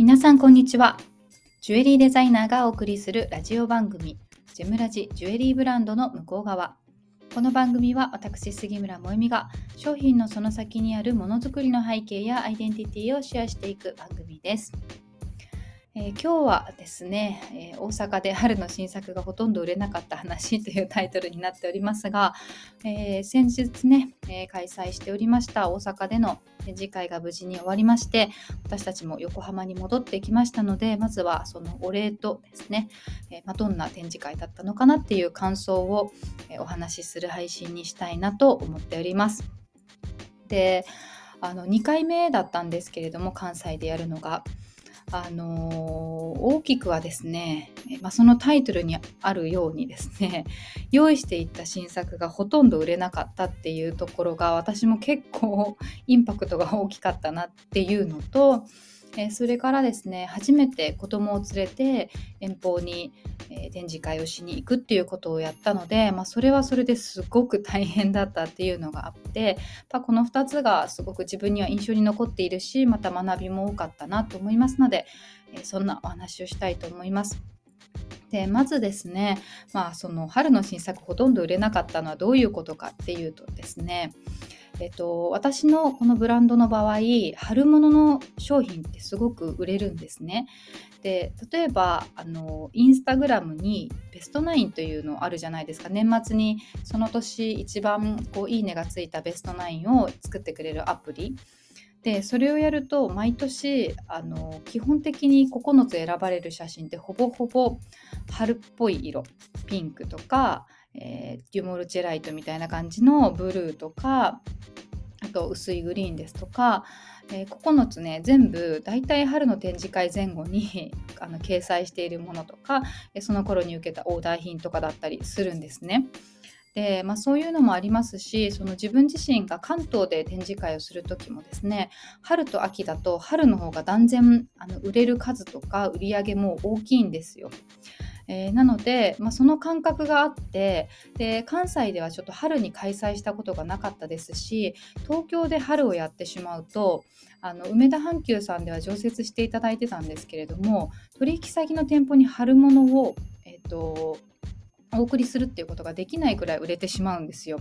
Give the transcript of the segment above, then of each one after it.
皆さんこんにちは。ジュエリーデザイナーがお送りするラジオ番組ジェムラジジュエリーブランドの向こう側。この番組は私杉村萌実が商品のその先にあるものづくりの背景やアイデンティティをシェアしていく番組です。えー、今日はですね、えー、大阪で春の新作がほとんど売れなかった話というタイトルになっておりますが、えー、先日ね、え開催しておりました大阪での展示会が無事に終わりまして私たちも横浜に戻ってきましたのでまずはそのお礼とですね、えまあ、どんな展示会だったのかなっていう感想を、えお話しする配信にしたいなと思っております。であの2回目だったんですけれども関西でやるのが。あの、大きくはですね、まあ、そのタイトルにあるようにですね 用意していった新作がほとんど売れなかったっていうところが私も結構インパクトが大きかったなっていうのとえそれからですね初めて子供を連れて遠方に、え展示会をしに行くっていうことをやったので、まあ、それはそれですごく大変だったっていうのがあってこの2つがすごく自分には印象に残っているしまた学びも多かったなと思いますので、えそんなお話をしたいと思います。でまずですね、まあ、その春の新作ほとんど売れなかったのはどういうことかっていうとですねえっと、私のこのブランドの場合春物の商品ってすごく売れるんですね。で例えばあのインスタグラムにベストナインというのあるじゃないですか。年末にその年一番こういいねがついたベストナインを作ってくれるアプリ。でそれをやると毎年あの基本的に9つ選ばれる写真ってほぼほぼ春っぽい色。ピンクとかえー、デュモルチェライトみたいな感じのブルーとかあと薄いグリーンですとか、えー、9つね全部大体春の展示会前後に あの掲載しているものとかその頃に受けたオーダー品とかだったりするんですね。でまあ、そういうのもありますしその自分自身が関東で展示会をする時もですね春と秋だと春の方が断然あの売れる数とか売り上げも大きいんですよ。えー、なので、まあ、その感覚があってで関西ではちょっと春に開催したことがなかったですし東京で春をやってしまうとあの梅田阪急さんでは常設していただいてたんですけれども取引先の店舗に春物を、えーとお送りするっていうことができないくらい売れてしまうんですよ。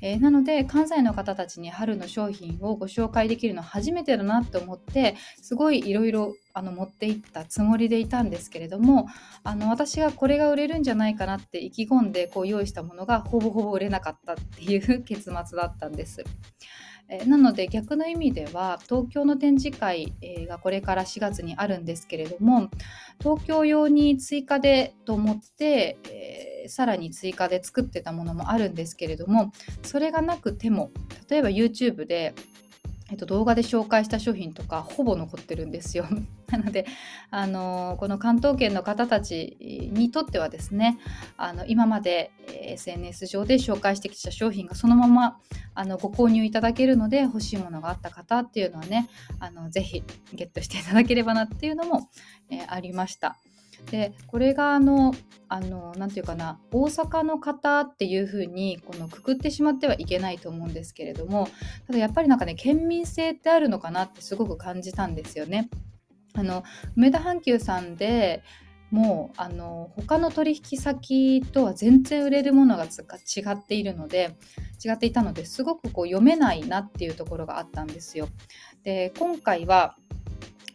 えー、なので関西の方たちに春の商品をご紹介できるの初めてだなと思ってすごいいろいろ持っていったつもりでいたんですけれどもあの私がこれが売れるんじゃないかなって意気込んでこう用意したものがほぼほぼ売れなかったっていう 結末だったんです。えなので逆の意味では東京の展示会、えがこれから4月にあるんですけれども東京用に追加でと思って、えー、さらに追加で作ってたものもあるんですけれどもそれがなくても例えば YouTube でえっと、動画で紹介した商品とかほぼ残ってるんですよ。なので、あのこの関東圏の方たちにとってはですねあの今まで SNS 上で紹介してきた商品がそのままあのご購入いただけるので欲しいものがあった方っていうのはねあのぜひゲットしていただければなっていうのも、えー、ありました。でこれがあのあのなて言うかな大阪の方っていう風にこのくくってしまってはいけないと思うんですけれどもただやっぱりなんかね県民性ってあるのかなってすごく感じたんですよね。あの梅田阪急さんでもうあの他の取引先とは全然売れるものが違っているので違っていたのですごくこう読めないなっていうところがあったんですよ。で今回は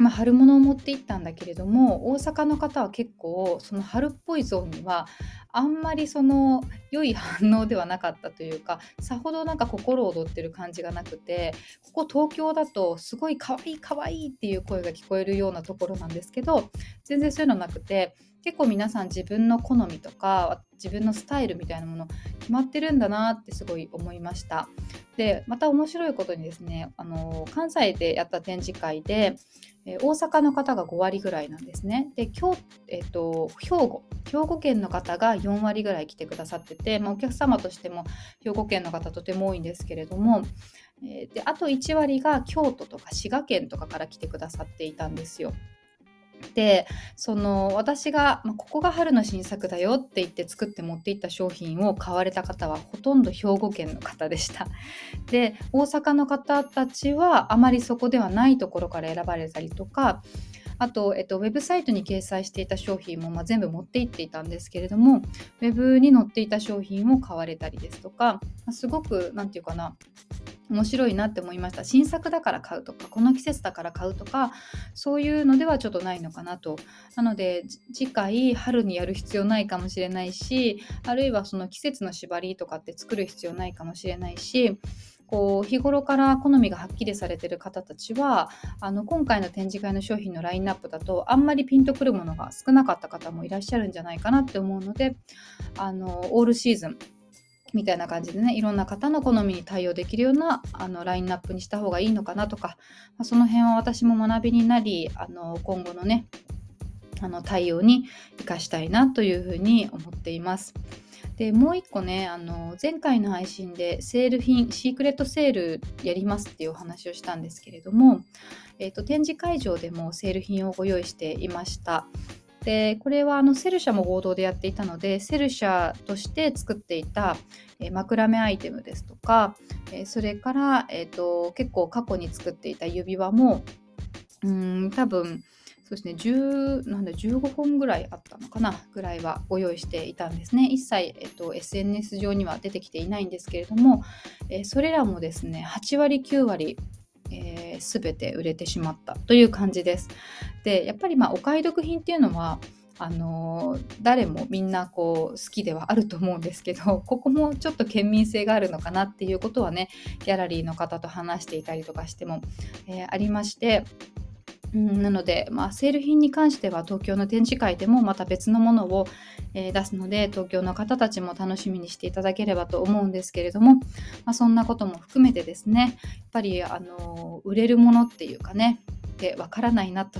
まあ、春物を持って行ったんだけれども大阪の方は結構その春っぽいゾーンにはあんまりその良い反応ではなかったというかさほどなんか心躍ってる感じがなくてここ東京だとすごい可愛い可愛いっていう声が聞こえるようなところなんですけど全然そういうのなくて結構皆さん自分の好みとか自分のスタイルみたいなもの決まってるんだなってすごい思いましたでまた面白いことにですねあの関西でやった展示会で大阪の方が5割ぐらいなんですね。で、今日、えっ、と、兵庫、兵庫県の方が4割ぐらい来てくださってて、まあ、お客様としても兵庫県の方とても多いんですけれども、であと1割が京都とか滋賀県とかから来てくださっていたんですよ。でその私が、まあ、ここが春の新作だよって言って作って持っていった商品を買われた方はほとんど兵庫県の方でした。で大阪の方たちはあまりそこではないところから選ばれたりとかあと、えっと、ウェブサイトに掲載していた商品も、まあ、全部持って行っていたんですけれどもウェブに載っていた商品を買われたりですとか、まあ、すごく何て言うかな面白いなって思いました。新作だから買うとかこの季節だから買うとかそういうのではちょっとないのかなと。なので次回春にやる必要ないかもしれないしあるいはその季節の縛りとかって作る必要ないかもしれないしこう日頃から好みがはっきりされてる方たちはあの今回の展示会の商品のラインナップだとあんまりピンとくるものが少なかった方もいらっしゃるんじゃないかなって思うのであのオールシーズンみたいな感じでねいろんな方の好みに対応できるようなあのラインナップにした方がいいのかなとか、まあ、その辺は私も学びになりあの今後のねあの対応に生かしたいなというふうに思っています。でもう一個ねあの前回の配信でセール品シークレットセールやりますっていうお話をしたんですけれども、えーと、展示会場でもセール品をご用意していました。でこれはあのセルシャも合同でやっていたのでセルシャとして作っていた、えー、マクラメアイテムですとか、えー、それから、えーと、結構過去に作っていた指輪もうん多分そうですね10なんだ15本ぐらいあったのかなぐらいはご用意していたんですね一切、えっと、SNS 上には出てきていないんですけれども、えー、それらもですね8割9割えー、全て売れてしまったという感じです。でやっぱりまあお買い得品っていうのはあの、誰もみんなこう好きではあると思うんですけど ここもちょっと県民性があるのかなっていうことはねギャラリーの方と話していたりとかしても、えー、ありましてうん、なので、まあ、セール品に関しては東京の展示会でもまた別のものを、えー、出すので東京の方たちも楽しみにしていただければと思うんですけれども、まあ、そんなことも含めてですねやっぱりあの売れるものっていうかねてわからないなと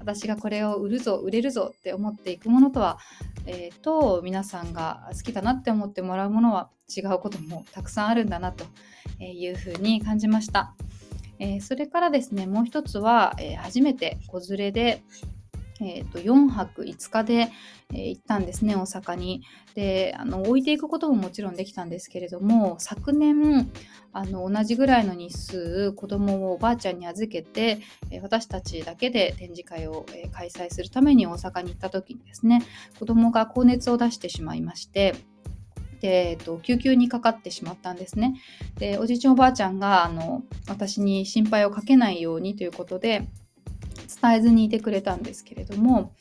私がこれを売るぞ売れるぞって思っていくものとは、えー、と皆さんが好きだなって思ってもらうものは違うこともたくさんあるんだなというふうに感じました。えー、それからですねもう一つは、えー、初めて子連れで、えーと、4泊5日で、えー、行ったんですね大阪にであの置いていくことももちろんできたんですけれども昨年あの同じぐらいの日数子供をおばあちゃんに預けて、えー、私たちだけで展示会を、えー、開催するために大阪に行った時にですね子供が高熱を出してしまいましてで、えっと、救急にかかってしまったんですね。でおじいちゃんおばあちゃんがあの私に心配をかけないようにということで伝えずにいてくれたんですけれども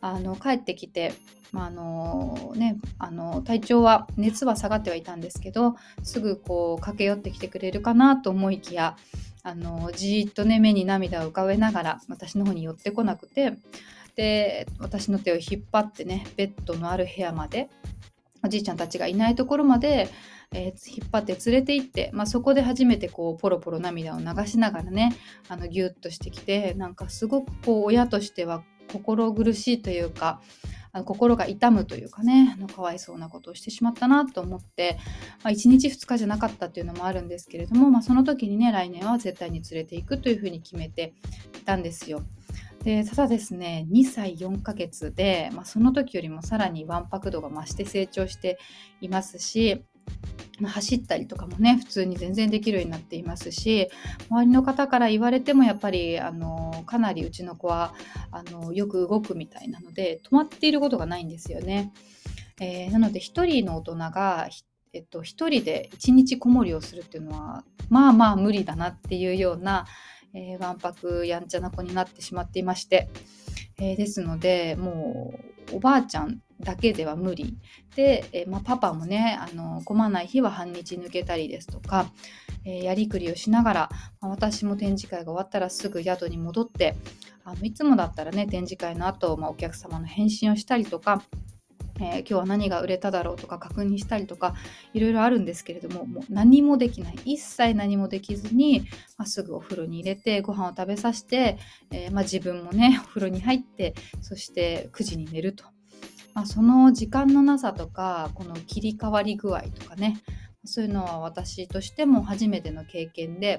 あの帰ってきて、まあのね、あの体調は熱は下がってはいたんですけどすぐこう駆け寄ってきてくれるかなと思いきやあのじーっとね目に涙を浮かべながら私の方に寄ってこなくてで私の手を引っ張ってねベッドのある部屋までおじいちゃんたちがいないところまで、えー、引っ張って連れて行って、まあ、そこで初めてこうポロポロ涙を流しながらねあのギュッとしてきてなんかすごくこう親としては心苦しいというか心が痛むというかねあのかわいそうなことをしてしまったなと思って、まあ、1日2日じゃなかったっていうのもあるんですけれども、まあ、その時にね来年は絶対に連れていくというふうに決めていたんですよ。でただですね2歳4ヶ月で、まあ、その時よりもさらにわんぱく度が増して成長していますし、走ったりとかもね普通に全然できるようになっていますし周りの方から言われてもやっぱりあのかなりうちの子はあのよく動くみたいなので止まっていることがないんですよね。えー、なので1人の大人がえっと、1人で1日子守りをするっていうのはまあまあ無理だなっていうようなえー、わんぱくやんちゃな子になってしまっていまして、えー、ですのでもうおばあちゃんだけでは無理。で、え、まあ、パパもねあの混まない日は半日抜けたりですとか、えやりくりをしながら、まあ、私も展示会が終わったらすぐ宿に戻ってあのいつもだったらね展示会の後、まあ、お客様の返信をしたりとかえー、今日は何が売れただろうとか確認したりとかいろいろあるんですけれどももう何もできない。一切何もできずに、まあ、すぐお風呂に入れてご飯を食べさせて、えー、まあ、自分もねお風呂に入ってそして9時に寝ると、まあ、その時間のなさとかこの切り替わり具合とかねそういうのは私としても初めての経験で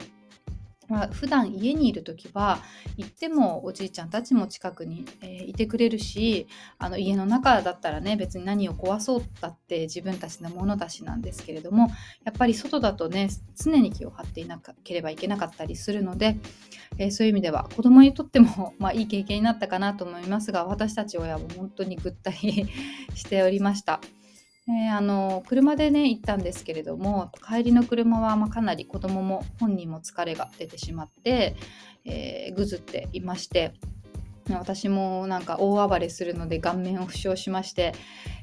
まあ、普段家にいる時は行ってもおじいちゃんたちも近くに、えー、いてくれるしあの家の中だったらね別に何を壊そうだって自分たちのものだしなんですけれどもやっぱり外だとね常に気を張っていなければいけなかったりするので、えー、そういう意味では子供にとっても、まあ、いい経験になったかなと思いますが私たち親も本当にぐったり しておりました。えー、あの車でね行ったんですけれども帰りの車はまかなり子供も本人も疲れが出てしまって、えー、ぐずっていまして私もなんか大暴れするので顔面を負傷しまして、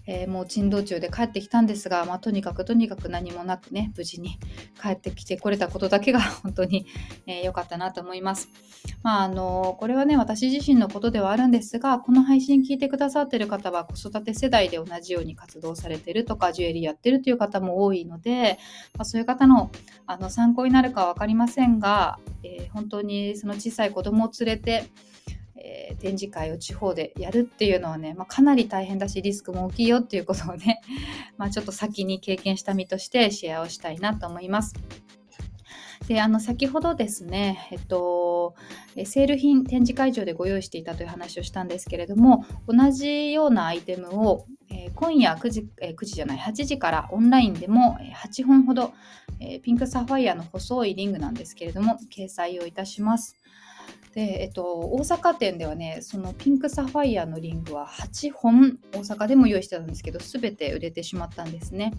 えー、もう珍道中で帰ってきたんですが、まあ、とにかくとにかく何もなくね無事に帰ってきてこれたことだけが 本当に良、えー、かったなと思います。まああのこれはね私自身のことではあるんですがこの配信聞いてくださってる方は子育て世代で同じように活動されてるとかジュエリーやってるという方も多いので、まあ、そういう方のあの参考になるかは分かりませんが、えー、本当にその小さい子供を連れてえー、展示会を地方でやるっていうのはね、まあ、かなり大変だしリスクも大きいよっていうことをね、まあ、ちょっと先に経験した身としてシェアをしたいなと思います。であの先ほどですね、えっと、セール品展示会場でご用意していたという話をしたんですけれども同じようなアイテムを、えー、今夜9時、えー、9時じゃない8時からオンラインでも8本ほど、えー、ピンクサファイアの細いリングなんですけれども掲載をいたします。で、えっと、大阪店ではね、そのピンクサファイアのリングは8本大阪でも用意してたんですけど、全て売れてしまったんですね。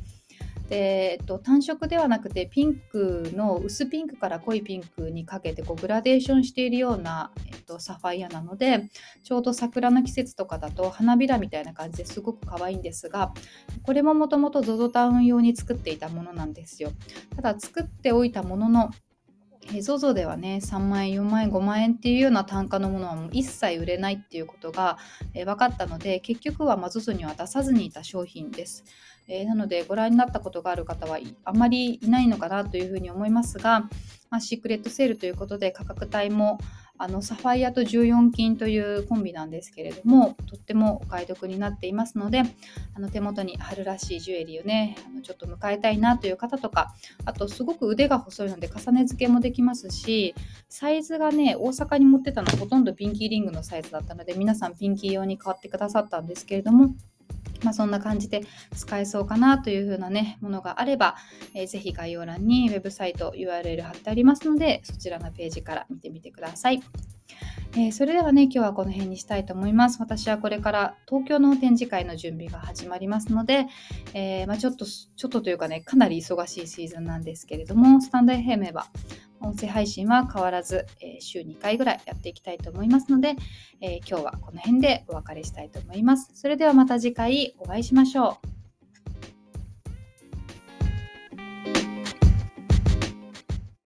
で、えっと、単色ではなくてピンクの薄ピンクから濃いピンクにかけてこうグラデーションしているような、えっと、サファイアなのでちょうど桜の季節とかだと花びらみたいな感じですごく可愛いんですがこれももともと ZOZO タウン用に作っていたものなんですよただ作っておいたもののえ ZOZO ではね3万円4万円5万円っていうような単価のものはもう一切売れないっていうことが、え、分かったので結局は ZOZO には出さずにいた商品です、えー、なのでご覧になったことがある方はあまりいないのかなというふうに思いますが、まあ、シークレットセールということで価格帯もあのサファイアと14金というコンビなんですけれどもとってもお買い得になっていますのであの手元に春らしいジュエリーをねあのちょっと迎えたいなという方とかあとすごく腕が細いので重ね付けもできますしサイズがね大阪に持ってたのはほとんどピンキーリングのサイズだったので皆さんピンキー用に変わってくださったんですけれどもまあ、そんな感じで使えそうかなというふうなね、ものがあれば、えー、ぜひ概要欄にウェブサイト URL 貼ってありますので、そちらのページから見てみてください。えー、それではね、今日はこの辺にしたいと思います。私はこれから東京の展示会の準備が始まりますので、えー、まあ、ちょっと、ちょっとというかね、かなり忙しいシーズンなんですけれども、スタンド FM は音声配信は変わらず、えー、週2回ぐらいやっていきたいと思いますので、え、今日はこの辺でお別れしたいと思います。それではまた次回お会いしましょう。